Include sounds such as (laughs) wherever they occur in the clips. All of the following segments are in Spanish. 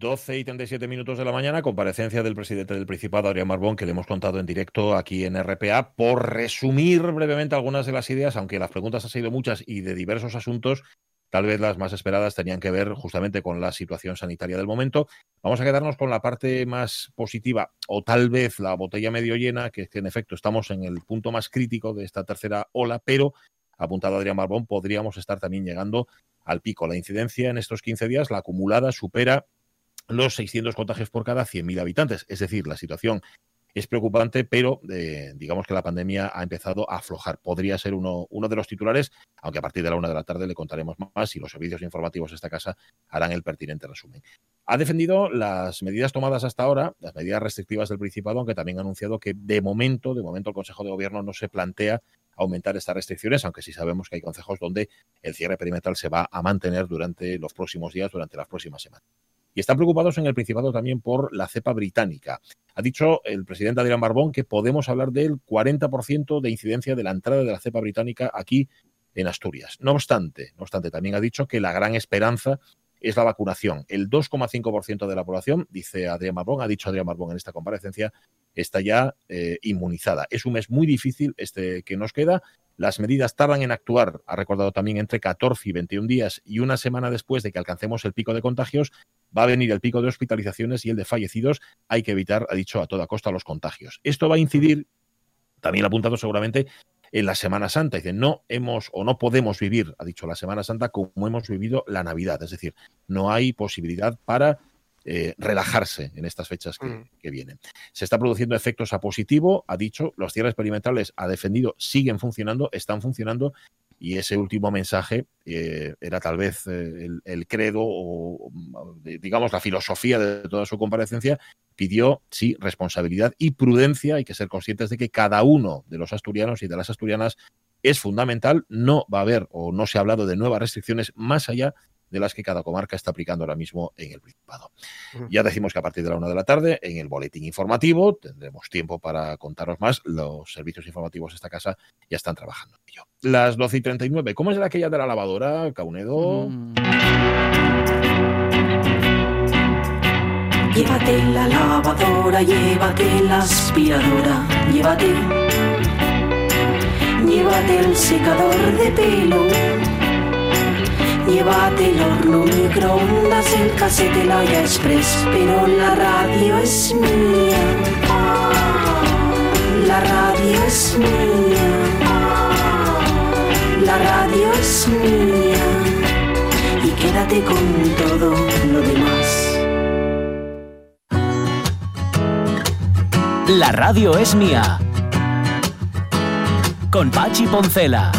12 y 37 minutos de la mañana, comparecencia del presidente del Principado, Adrián Marbón, que le hemos contado en directo aquí en RPA, por resumir brevemente algunas de las ideas, aunque las preguntas han sido muchas y de diversos asuntos, tal vez las más esperadas tenían que ver justamente con la situación sanitaria del momento. Vamos a quedarnos con la parte más positiva, o tal vez la botella medio llena, que es que en efecto estamos en el punto más crítico de esta tercera ola, pero apuntado Adrián Marbón, podríamos estar también llegando al pico. La incidencia en estos 15 días, la acumulada, supera los 600 contagios por cada 100.000 habitantes. Es decir, la situación es preocupante, pero eh, digamos que la pandemia ha empezado a aflojar. Podría ser uno, de los titulares, aunque a partir de la una de la tarde le contaremos más y los servicios informativos de esta casa harán el pertinente resumen. Ha defendido las medidas tomadas hasta ahora, las medidas restrictivas del Principado, aunque también ha anunciado que de momento, de momento el Consejo de Gobierno no se plantea aumentar estas restricciones, aunque sí sabemos que hay consejos donde el cierre perimetral se va a mantener durante los próximos días, durante las próximas semanas. Y están preocupados en el Principado también por la cepa británica. Ha dicho el presidente Adrián Barbón que podemos hablar del 40% de incidencia de la entrada de la cepa británica aquí en Asturias. No obstante, no obstante, también ha dicho que la gran esperanza es la vacunación. El 2,5% de la población, dice Adrián Barbón, ha dicho Adrián Barbón en esta comparecencia, está ya eh, inmunizada. Es un mes muy difícil este que nos queda. Las medidas tardan en actuar, ha recordado también, entre 14 y 21 días y una semana después de que alcancemos el pico de contagios, va a venir el pico de hospitalizaciones y el de fallecidos. Hay que evitar, ha dicho, a toda costa los contagios. Esto va a incidir, también apuntado seguramente, en la Semana Santa. Dice, no hemos o no podemos vivir, ha dicho la Semana Santa, como hemos vivido la Navidad. Es decir, no hay posibilidad para eh, relajarse en estas fechas mm. que, vienen. Se está produciendo efectos a positivo, ha dicho, los cierres perimetrales ha defendido, siguen funcionando, están funcionando y ese último mensaje eh, era tal vez eh, el, credo o, digamos, la filosofía de toda su comparecencia, pidió, sí, responsabilidad y prudencia. Hay que ser conscientes de que cada uno de los asturianos y de las asturianas es fundamental. No va a haber o no se ha hablado de nuevas restricciones más allá de las que cada comarca está aplicando ahora mismo en el Principado. Ya decimos que a partir de la una de la tarde, en el boletín informativo, tendremos tiempo para contaros más. Los servicios informativos de esta casa ya están trabajando en ello. Las 12 y 39. ¿Cómo es la aquella de la lavadora, Caunedo? Mm. Llévate la lavadora, llévate la aspiradora, llévate. Llévate el secador de pelo Llévate el horno, microondas, el casete, la olla express, pero la radio es mía. La radio es mía. La radio es mía. Y quédate con todo lo demás. La radio es mía. Con Pachi Poncela.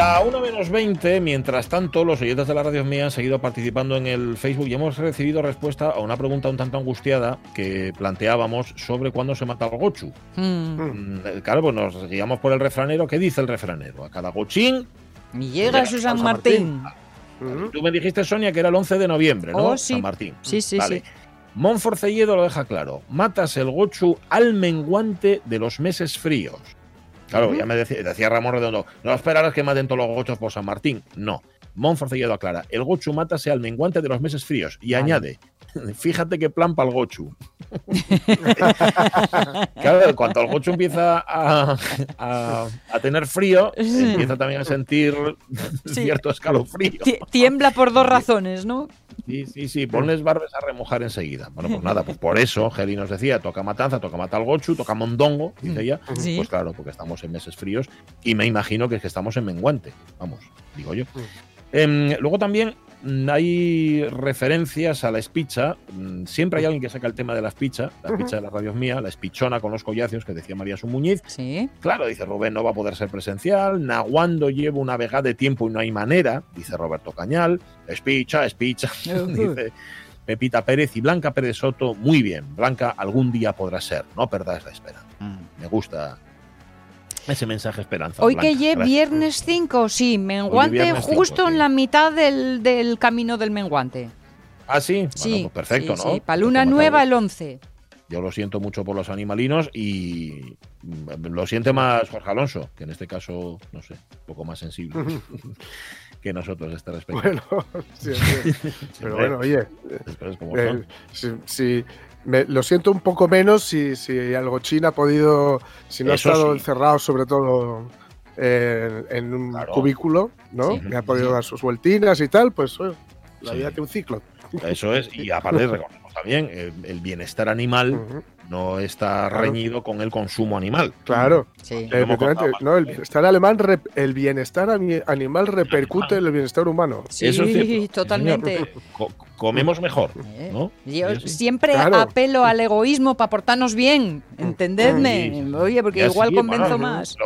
La 1 menos 20, mientras tanto, los oyentes de la radio mía han seguido participando en el Facebook y hemos recibido respuesta a una pregunta un tanto angustiada que planteábamos sobre cuándo se mata al gochu. Hmm. Mm, claro, pues nos guiamos por el refranero. ¿Qué dice el refranero? A cada gochín. Y llega su San Martín. Tú me dijiste, Sonia, que era el 11 de noviembre, ¿no? Oh, sí. San Martín. Sí, sí, sí. Monforcelledo lo deja claro. Matas el gochu al menguante de los meses fríos. Claro, ya me decía, Ramón Redondo, no esperarás que maten todos los gochos por San Martín. No. Monforcelledo aclara, el gochu mata sea el menguante de los meses fríos y añade, fíjate qué plan para el gochu. (laughs) claro, cuando el gochu empieza a, tener frío, empieza también a sentir cierto escalofrío. Tiembla por dos razones, ¿no? Sí, sí, sí, ponles barbes a remojar enseguida. Bueno, pues nada, pues por eso Geli nos decía, toca matanza, toca matar al gochu, toca mondongo, dice ella. Pues claro, porque estamos en meses fríos y me imagino que es que estamos en menguante, vamos, digo yo. Em, luego también mm, hay referencias a la espicha. Mm, siempre hay alguien que saca el tema de la espicha, la espicha de las radios mía, la espichona con los collacios que decía María Sumuñiz. Sí. Claro, dice Rubén, no va a poder ser presencial. Nahuando llevo una vegada de tiempo y no hay manera, dice Roberto Cañal. Espicha, espicha, (laughs) dice Pepita Pérez y Blanca Pérez Soto. Muy bien, Blanca algún día podrá ser, no perdáis la esperanza. Mm. Me gusta ese mensaje esperanza. Hoy que lleve viernes 5, sí, menguante justo en la mitad del, camino del menguante. Ah, sí, sí pues perfecto, ¿no? Sí, para luna nueva el 11. Yo lo siento mucho por los animalinos y lo siente más Jorge Alonso, que en este caso, no sé, un poco más sensible (laughs) que nosotros este respecto. Bueno, (laughs) sí, sí. (laughs) pero bueno, oye, eh, si, lo siento un poco menos si, si algo China ha podido, si no ha estado encerrado sobre todo en, un cubículo, ¿no? Sí, ha podido dar sus vueltinas y tal, pues la vida tiene un ciclo. Eso es, y aparte (laughs) también, el, bienestar animal no está reñido con el consumo animal. Claro, sí. no, el bienestar alemán, el bienestar animal repercute en el bienestar humano. Sí, (laughs) totalmente. comemos mejor, eh, ¿no? Yo siempre apelo al egoísmo para portarnos bien, entendedme. Oye, porque igual convenzo más.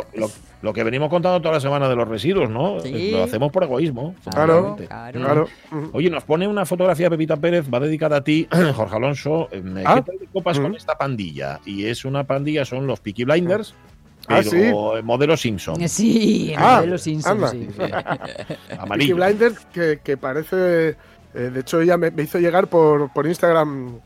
Lo que venimos contando toda la semana de los residuos, ¿no? Lo hacemos por egoísmo. Claro, claro. Oye, nos pone una fotografía Pepita Pérez, va dedicada a ti, (clears throat) Jorge Alonso. Eh, ¿Qué tal de copas con esta pandilla? Y es una pandilla, son los Peaky Blinders. Ah, pero modelo Simpson. Sí, ah, modelo Simpson. Sí. (laughs) Peaky Blinders, que, parece. Eh, de hecho, ella me, hizo llegar por, por Instagram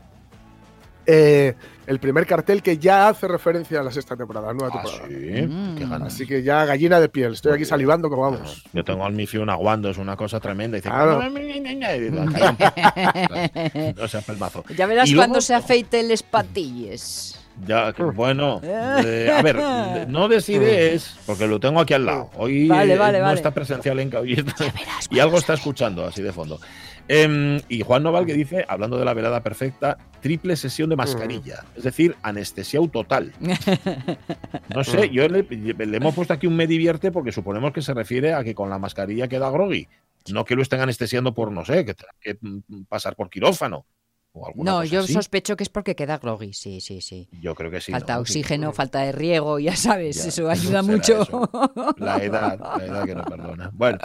eh, el primer cartel que ya hace referencia a la sexta temporada, nueva ah, temporada. Sí, mm. Así que ya gallina de piel, estoy aquí salivando como vamos. Yo tengo al Mifion aguando, es una cosa tremenda. Y dice, (laughs) no (laughs) pelmazo. Ya verás cuando se afeite el patilles. Ya, bueno, (laughs) eh, a ver, no decides, porque lo tengo aquí al lado. Hoy no está presencial en caballito y algo está escuchando así de fondo. Em, y Juan Noval que dice, hablando de la velada perfecta, triple sesión de mascarilla, es decir, anestesiado total. No sé, yo le, hemos puesto aquí un me divierte porque suponemos que se refiere a que con la mascarilla queda groggy, no que lo estén anestesiando por, no sé, que tenga que pasar por quirófano no, yo sospecho que es porque queda groggy, sí, sí, sí. Yo creo que sí. Falta oxígeno, falta de riego, ya sabes, eso ayuda mucho. La edad, la edad que no perdona. Bueno,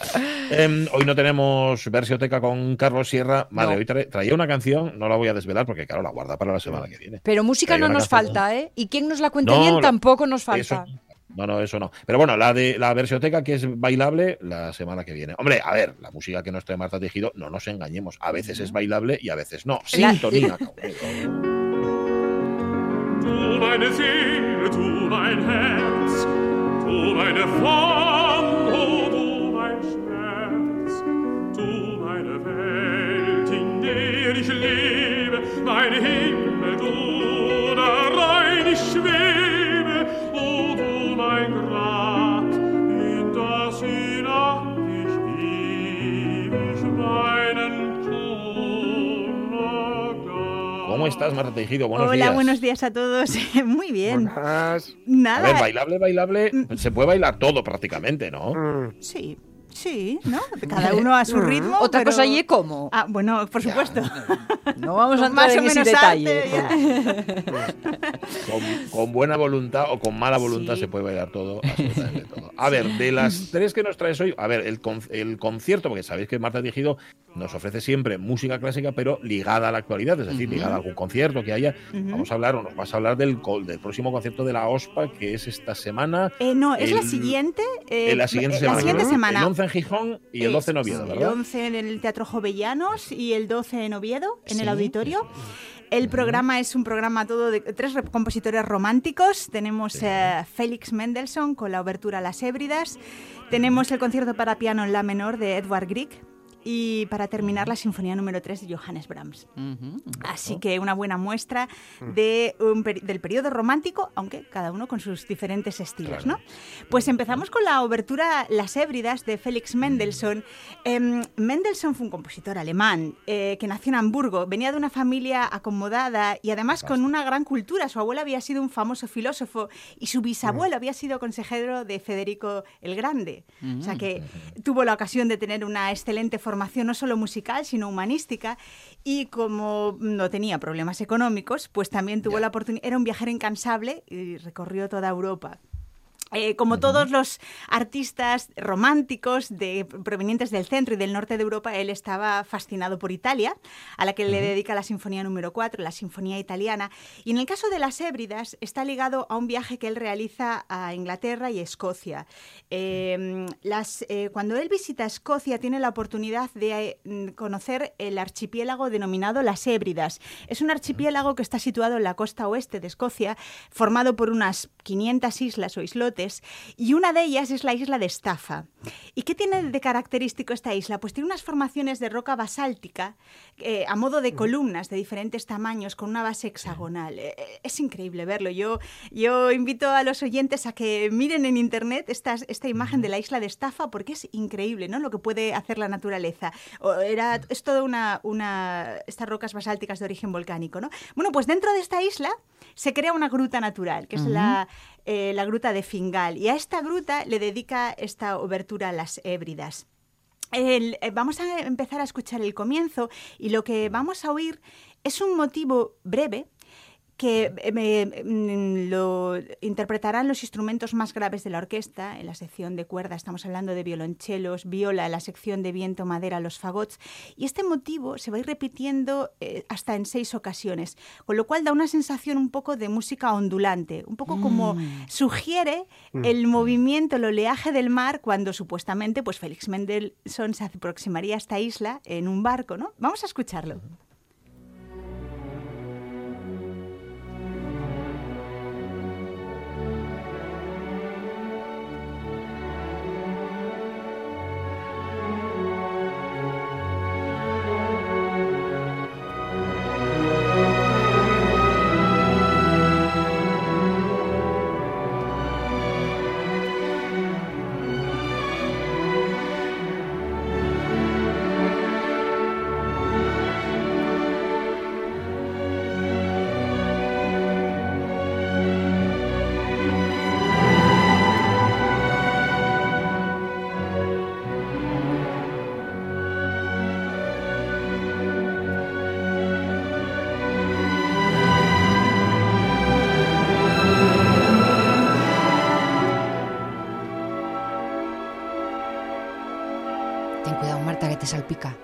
em, hoy no tenemos versioteca con Carlos Sierra. Madre, hoy traía una canción, no la voy a desvelar porque, claro, la guarda para la semana que viene. Pero música no nos falta, ¿eh? Y quien nos la cuente bien tampoco nos falta. No, no, eso no. Pero bueno, la de la versioteca que es bailable la semana que viene. Hombre, a ver, la música que nos trae Marta Tejido, no nos engañemos. A veces es bailable y a veces no. Sintonía. Du meine Seele, du mein Herz, du meine Form, oh, ¿Cómo estás, Marta Tejido? Buenos Hola, días. buenos días a todos. (laughs) Muy bien. Nada. A ver, bailable, bailable, mm. se puede bailar todo prácticamente, ¿no? Mm. Sí. Sí, ¿no? (laughs) Cada uno a su ritmo. Otra cosa y cómo. Ah, bueno, por supuesto. (laughs) No (laughs) vamos a entrar en ese detalle. con, buena voluntad o con mala voluntad se puede bailar todo, absolutamente todo. A ver, de las tres que nos traes hoy, a ver, el, el concierto, porque sabéis que Marta Tejido nos ofrece siempre música clásica, pero ligada a la actualidad, es decir, ligada a algún concierto que haya. Vamos a hablar, o nos vas a hablar del, del próximo concierto de la OSPA, que es esta semana. Eh, no, es la siguiente. Eh, la siguiente semana. La siguiente semana. El 11 en Gijón y el 12 en Oviedo, ¿verdad? El 11 en el Teatro Jovellanos y el 12 en Oviedo, en el auditorio. El programa es un programa todo de tres compositores románticos. Tenemos a eh, Félix Mendelssohn con la obertura Las Hébridas. Tenemos el concierto para piano en la menor de Edward Grieg y para terminar la Sinfonía número 3 de Johannes Brahms. Así que una buena muestra de del periodo romántico, aunque cada uno con sus diferentes estilos. ¿no? Pues empezamos con la obertura Las Hébridas de Félix Mendelssohn. Em, Mendelssohn fue un compositor alemán eh, que nació en Hamburgo, venía de una familia acomodada y además con una gran cultura. Su abuelo había sido un famoso filósofo y su bisabuelo había sido consejero de Federico el Grande. O sea que tuvo la ocasión de tener una excelente formación formación no solo musical, sino humanística, y como no tenía problemas económicos, pues también tuvo la oportunidad, era un viajero incansable y recorrió toda Europa. Eh, como todos los artistas románticos de, provenientes del centro y del norte de Europa, él estaba fascinado por Italia, a la que le dedica la Sinfonía número 4, la Sinfonía Italiana. Y en el caso de las Hébridas, está ligado a un viaje que él realiza a Inglaterra y Escocia. Em, las, eh, cuando él visita Escocia, tiene la oportunidad de eh, conocer el archipiélago denominado las Hébridas. Es un archipiélago que está situado en la costa oeste de Escocia, formado por unas 500 islas o islotes y una de ellas es la isla de Estafa. ¿Y qué tiene de característico esta isla? Pues tiene unas formaciones de roca basáltica eh, a modo de columnas de diferentes tamaños con una base hexagonal. Eh, eh, es increíble verlo. Yo, yo invito a los oyentes a que miren en internet esta, esta imagen de la isla de Estafa porque es increíble ¿no? lo que puede hacer la naturaleza. Era, es toda una, una, estas rocas basálticas de origen volcánico. ¿no? Bueno, pues dentro de esta isla se crea una gruta natural, que es la, la gruta de Y a esta gruta le dedica esta obertura a las hébridas. Eh, vamos a empezar a escuchar el comienzo y lo que vamos a oír es un motivo breve que eh, mm, lo interpretarán los instrumentos más graves de la orquesta, en la sección de cuerda estamos hablando de violonchelos, viola, en la sección de viento, madera, los fagots, y este motivo se va a ir repitiendo eh, hasta en seis ocasiones, con lo cual da una sensación un poco de música ondulante, un poco como mm. sugiere mm. el movimiento, el oleaje del mar cuando supuestamente pues Félix Mendelssohn se aproximaría a esta isla en un barco, ¿no? Vamos a escucharlo. Salpica.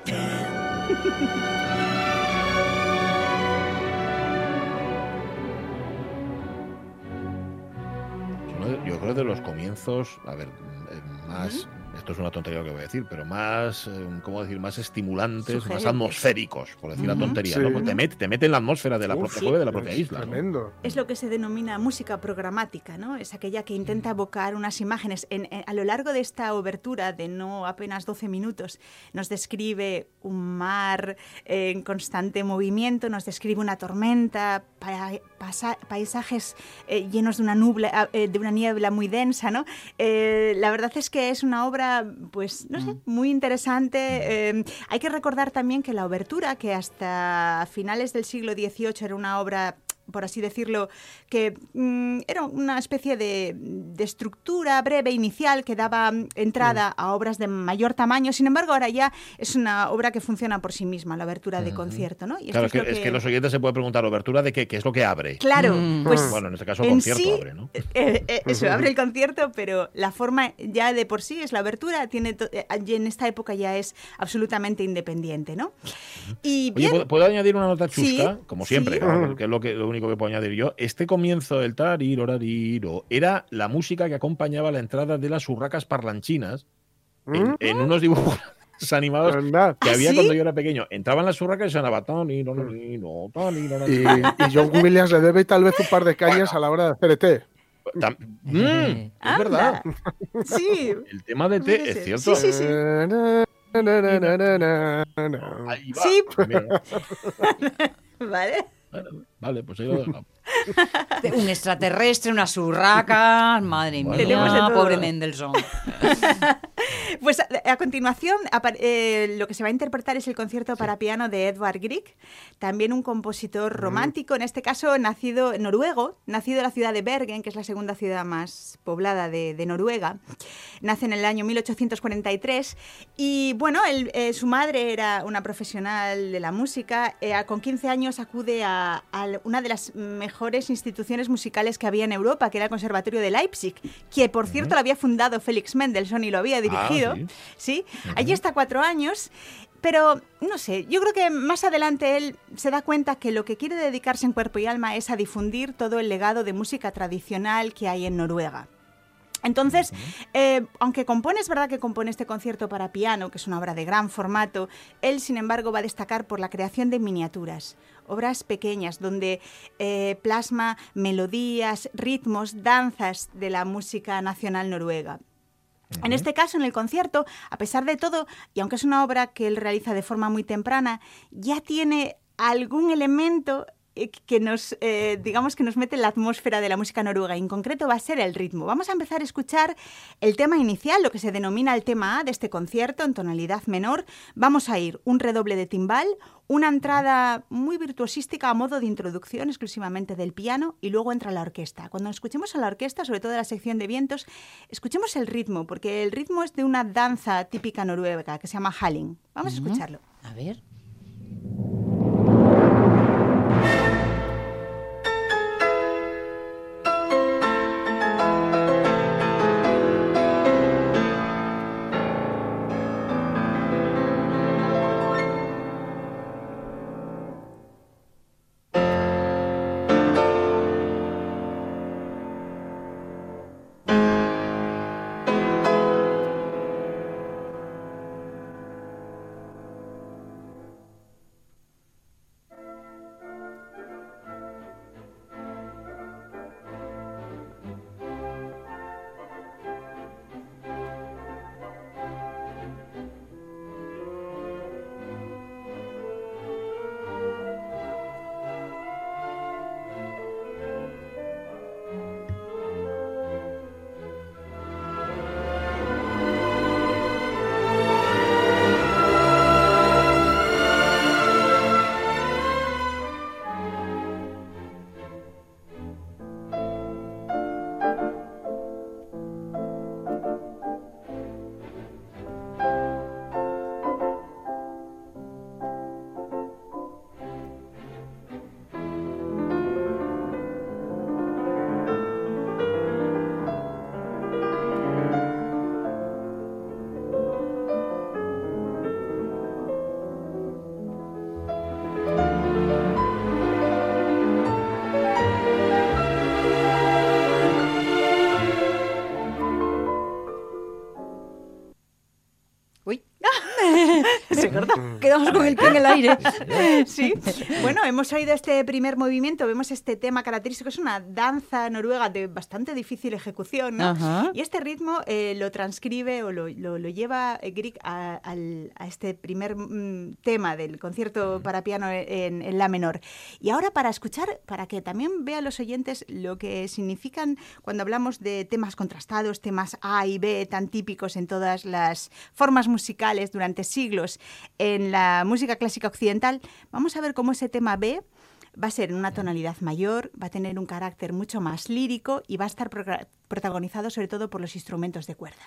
Yo creo de los comienzos, a ver, eh, más, esto es una tontería lo que voy a decir, pero más, eh, ¿cómo decir? Más estimulantes, más atmosféricos, por decir la tontería, ¿no? Te mete, te mete en la atmósfera de la, propia, de la propia isla. Tremendo. Es lo que se denomina música programática, ¿no? Es aquella que intenta mm. evocar unas imágenes. En, a lo largo de esta obertura de no apenas 12 minutos, nos describe un mar en constante movimiento, nos describe una tormenta, paisajes eh, llenos de una, nubla, eh, de una niebla muy densa, ¿no? la verdad es que es una obra pues, no sé, mm. muy interesante. Em, hay que recordar también que la obertura, que hasta finales del siglo XVIII era una obra por así decirlo, que mm, era una especie de, estructura breve inicial que daba entrada mm. a obras de mayor tamaño. Sin embargo, ahora ya es una obra que funciona por sí misma, la abertura de concierto. ¿no? claro, es, que, los oyentes se pueden preguntar, ¿obertura de qué? ¿Qué es lo que abre? Claro, mm. pues. Bueno, en este caso, concierto abre, ¿no? Eh, eh, eh, eso, abre el concierto, pero la forma ya de por sí es la abertura, tiene en esta época ya es absolutamente independiente, ¿no? Y ¿puedo, añadir una nota chusca? como siempre, que es lo, que, lo único que puedo añadir yo, este comienzo del era la música que acompañaba la entrada de las urracas parlanchinas en, ¿Mm? unos dibujos (laughs) animados que había ¿Ah, cuando yo era pequeño. Entraban las urracas y sonaba Tony, no, y, y John Williams le debe tal vez un par de cañas a la hora de hacer té. (laughs) Mm, es verdad. Sí. El tema de té es cierto. Sí, sí, sí. Sí. (laughs) vale vale, pues ahí lo dejamos. (laughs) Un extraterrestre, unas urracas, madre mía, pobre Mendelssohn. (laughs) Pues a, continuación, eh, lo que se va a interpretar es el concierto para piano de Edvard Grieg, también un compositor romántico, en este caso nacido noruego, nacido en la ciudad de Bergen, que es la segunda ciudad más poblada de, Noruega. Nace en el año 1843 y bueno, eh, su madre era una profesional de la música. Eh, con 15 años acude a, una de las mejores instituciones musicales que había en Europa, que era el Conservatorio de Leipzig, que por cierto lo había fundado Félix Mendelssohn y lo había dirigido. Ah, sí. Allí está cuatro años. Pero, no sé, yo creo que más adelante él se da cuenta que lo que quiere dedicarse en cuerpo y alma es a difundir todo el legado de música tradicional que hay en Noruega. Entonces, eh, aunque compone, es verdad que compone este concierto para piano, que es una obra de gran formato, él, sin embargo, va a destacar por la creación de miniaturas, obras pequeñas, donde eh, plasma melodías, ritmos, danzas de la música nacional noruega. En este caso, en el concierto, a pesar de todo, y aunque es una obra que él realiza de forma muy temprana, ya tiene algún elemento que nos, eh, digamos que nos mete en la atmósfera de la música noruega. En concreto va a ser el ritmo. Vamos a empezar a escuchar el tema inicial, lo que se denomina el tema A de este concierto en tonalidad menor. Vamos a ir un redoble de timbal, una entrada muy virtuosística a modo de introducción exclusivamente del piano y luego entra la orquesta. Cuando escuchemos a la orquesta, sobre todo la sección de vientos, escuchemos el ritmo, porque el ritmo es de una danza típica noruega que se llama Halling. Vamos a escucharlo. A ver. Quedamos con el pie en el aire. (laughs) sí. Bueno, hemos oído este primer movimiento, vemos este tema característico, es una danza noruega de bastante difícil ejecución, ¿no? Y este ritmo eh, lo transcribe o lo, lleva eh, Grieg a, este primer mm, tema del concierto para piano en, en, la menor. Y ahora para escuchar, para que también vean los oyentes lo que significan cuando hablamos de temas contrastados, temas A y B tan típicos en todas las formas musicales durante siglos en la música clásica occidental, vamos a ver cómo ese tema B va a ser en una tonalidad mayor, va a tener un carácter mucho más lírico y va a estar protagonizado sobre todo por los instrumentos de cuerda.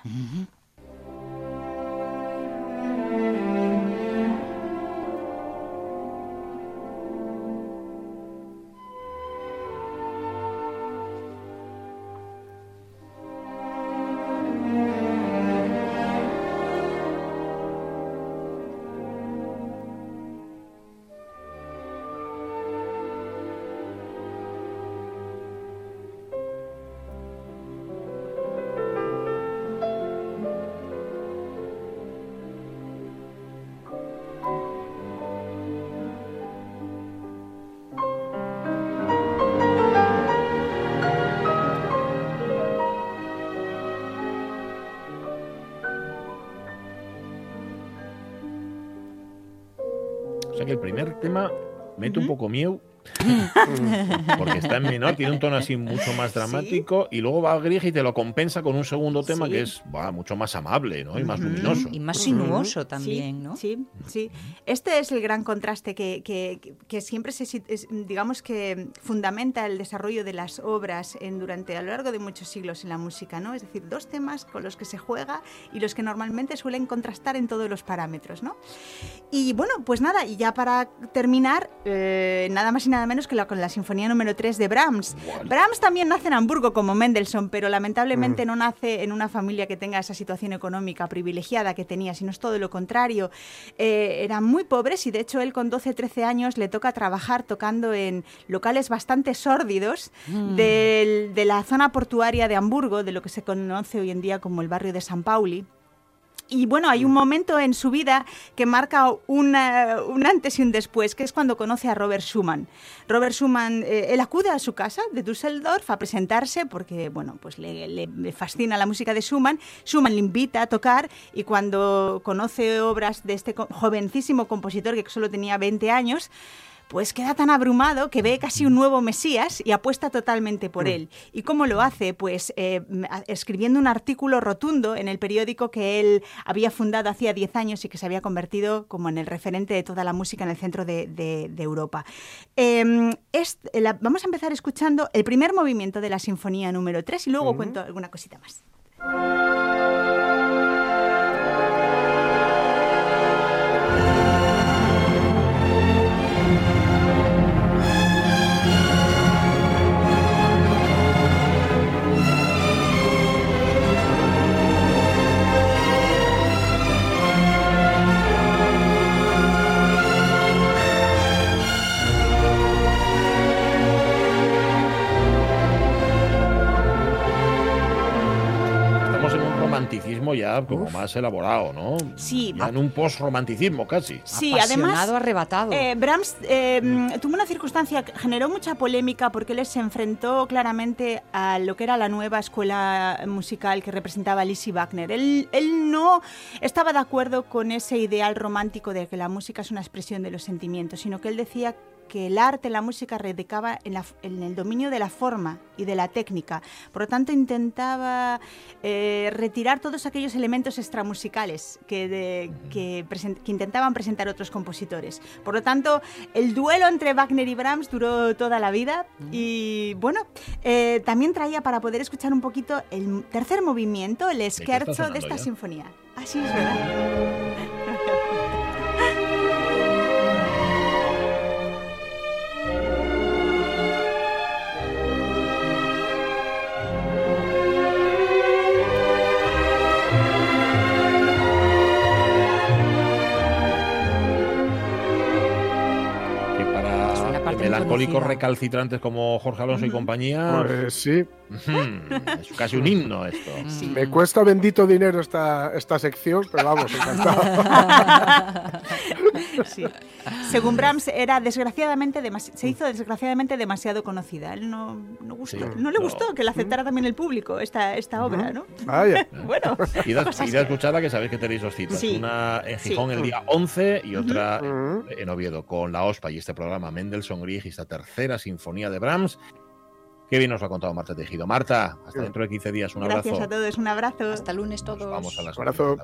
Tema mete un poco miedo (laughs) Porque está en menor, tiene un tono así mucho más dramático y luego va a Grieg y te lo compensa con un segundo tema que es mucho más amable ¿no? y más luminoso. Y más sinuoso también, ¿no? Sí, sí. Este es el gran contraste que, que, siempre se, digamos que fundamenta el desarrollo de las obras en, durante a lo largo de muchos siglos en la música, ¿no? Es decir, dos temas con los que se juega y los que normalmente suelen contrastar en todos los parámetros, ¿no? Y bueno, pues nada, y ya para terminar, eh, nada más y nada menos que la, con la Sinfonía número 3 de Brahms. Brahms también nace en Hamburgo como Mendelssohn, pero lamentablemente mm. no nace en una familia que tenga esa situación económica privilegiada que tenía, sino es todo lo contrario. Eh, eran muy pobres y de hecho él con 12, 13 años le toca trabajar tocando en locales bastante sórdidos mm. de la zona portuaria de Hamburgo, de lo que se conoce hoy en día como el barrio de San Pauli. Y bueno, hay un mm. momento en su vida que marca un antes y un después, que es cuando conoce a Robert Schumann. Robert Schumann, eh, él acude a su casa de Düsseldorf a presentarse porque, bueno, pues le, fascina la música de Schumann. Schumann le invita a tocar y cuando conoce obras de este jovencísimo compositor que solo tenía 20 años, pues queda tan abrumado que ve casi un nuevo Mesías y apuesta totalmente por mm. él. ¿Y cómo lo hace? Pues eh, escribiendo un artículo rotundo en el periódico que él había fundado hacía 10 años y que se había convertido como en el referente de toda la música en el centro de, Europa. Em, vamos a empezar escuchando el primer movimiento de la Sinfonía número 3 y luego cuento alguna cosita más. Ya como más elaborado, ¿no? Sí. en un post-romanticismo casi. Sí, además. arrebatado. Eh, Brahms eh, tuvo una circunstancia que generó mucha polémica porque él se enfrentó claramente a lo que era la nueva escuela musical que representaba Lizzie Wagner. Él, él no estaba de acuerdo con ese ideal romántico de que la música es una expresión de los sentimientos, sino que él decía que el arte, la música radicaba en, el dominio de la forma y de la técnica. Por lo tanto, intentaba eh, retirar todos aquellos elementos extramusicales que, que, intentaban presentar otros compositores. Por lo tanto, el duelo entre Wagner y Brahms duró toda la vida y bueno, eh, también traía para poder escuchar un poquito el tercer movimiento, el scherzo de, esta sinfonía. Así es verdad. Melancólicos recalcitrantes como Jorge Alonso y compañía. Pues sí. Es casi un himno esto. Me cuesta bendito dinero esta, esta sección, pero vamos, encantado. (laughs) (laughs) Según Brahms, era desgraciadamente se hizo desgraciadamente demasiado conocida. Él no, no, gustó, no le gustó que la aceptara también el público esta, esta obra, ¿no? Vaya. (laughs) bueno. Y de, escucharla que sabéis que tenéis dos citas. Una en Gijón el día 11 y otra en Oviedo con la OSPA y este programa Mendelssohn Grieg y esta tercera sinfonía de Brahms. Qué bien nos lo ha contado Marta Tejido. Marta, hasta dentro de 15 días. Un abrazo. Gracias a todos. Un abrazo. Hasta lunes todos. vamos a las abrazo.